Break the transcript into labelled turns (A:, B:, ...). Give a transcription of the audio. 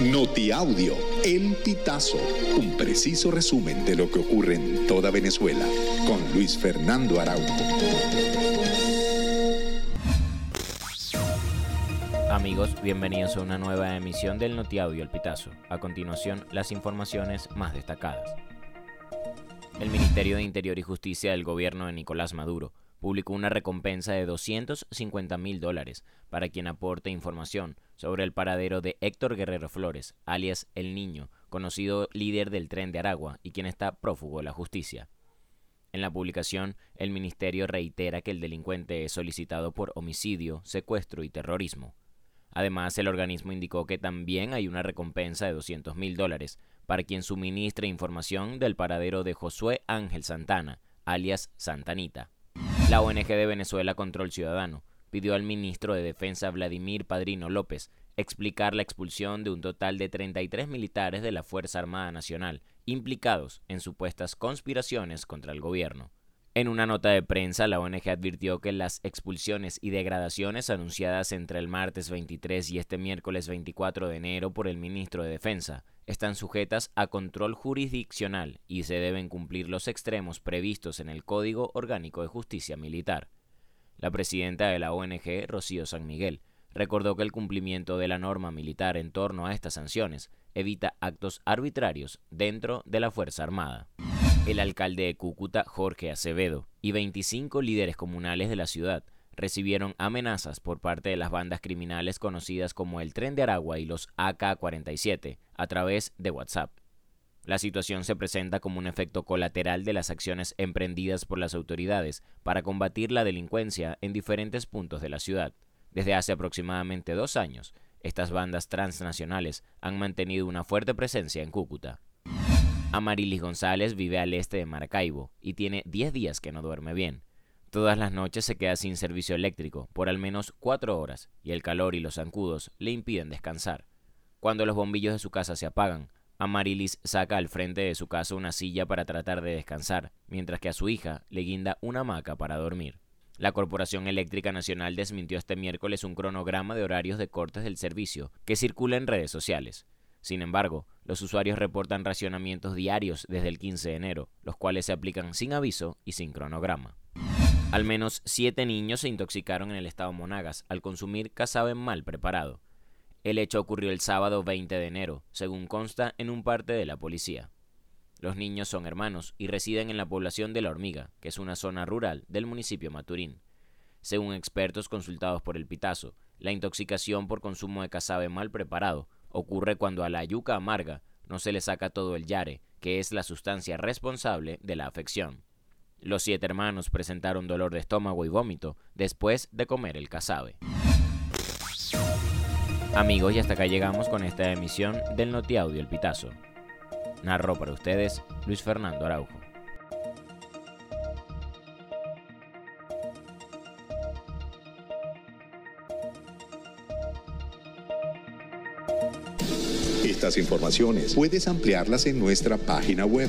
A: Notiaudio, El Pitazo, un preciso resumen de lo que ocurre en toda Venezuela, con Luis Fernando Araújo.
B: Amigos, bienvenidos a una nueva emisión del Notiaudio El Pitazo. A continuación, las informaciones más destacadas. El Ministerio de Interior y Justicia del gobierno de Nicolás Maduro publicó una recompensa de 250 mil dólares para quien aporte información sobre el paradero de Héctor Guerrero Flores, alias El Niño, conocido líder del tren de Aragua y quien está prófugo de la justicia. En la publicación, el ministerio reitera que el delincuente es solicitado por homicidio, secuestro y terrorismo. Además, el organismo indicó que también hay una recompensa de 200 mil dólares para quien suministre información del paradero de Josué Ángel Santana, alias Santanita. La ONG de Venezuela Control Ciudadano pidió al ministro de Defensa Vladimir Padrino López explicar la expulsión de un total de 33 militares de la Fuerza Armada Nacional implicados en supuestas conspiraciones contra el gobierno. En una nota de prensa, la ONG advirtió que las expulsiones y degradaciones anunciadas entre el martes 23 y este miércoles 24 de enero por el ministro de Defensa están sujetas a control jurisdiccional y se deben cumplir los extremos previstos en el Código Orgánico de Justicia Militar. La presidenta de la ONG, Rocío San Miguel, recordó que el cumplimiento de la norma militar en torno a estas sanciones evita actos arbitrarios dentro de la Fuerza Armada el alcalde de Cúcuta, Jorge Acevedo, y 25 líderes comunales de la ciudad recibieron amenazas por parte de las bandas criminales conocidas como el Tren de Aragua y los AK-47 a través de WhatsApp. La situación se presenta como un efecto colateral de las acciones emprendidas por las autoridades para combatir la delincuencia en diferentes puntos de la ciudad. Desde hace aproximadamente dos años, estas bandas transnacionales han mantenido una fuerte presencia en Cúcuta. Amarilis González vive al este de Maracaibo y tiene 10 días que no duerme bien. Todas las noches se queda sin servicio eléctrico por al menos 4 horas y el calor y los zancudos le impiden descansar. Cuando los bombillos de su casa se apagan, Amarilis saca al frente de su casa una silla para tratar de descansar, mientras que a su hija le guinda una hamaca para dormir. La Corporación Eléctrica Nacional desmintió este miércoles un cronograma de horarios de cortes del servicio que circula en redes sociales. Sin embargo, los usuarios reportan racionamientos diarios desde el 15 de enero, los cuales se aplican sin aviso y sin cronograma. Al menos siete niños se intoxicaron en el estado Monagas al consumir cazabe mal preparado. El hecho ocurrió el sábado 20 de enero, según consta en un parte de la policía. Los niños son hermanos y residen en la población de La Hormiga, que es una zona rural del municipio Maturín. Según expertos consultados por el Pitazo, la intoxicación por consumo de cazabe mal preparado ocurre cuando a la yuca amarga no se le saca todo el yare, que es la sustancia responsable de la afección. Los siete hermanos presentaron dolor de estómago y vómito después de comer el casabe. Amigos, y hasta acá llegamos con esta emisión del Notiaudio El Pitazo. Narró para ustedes Luis Fernando Araujo.
A: Estas informaciones puedes ampliarlas en nuestra página web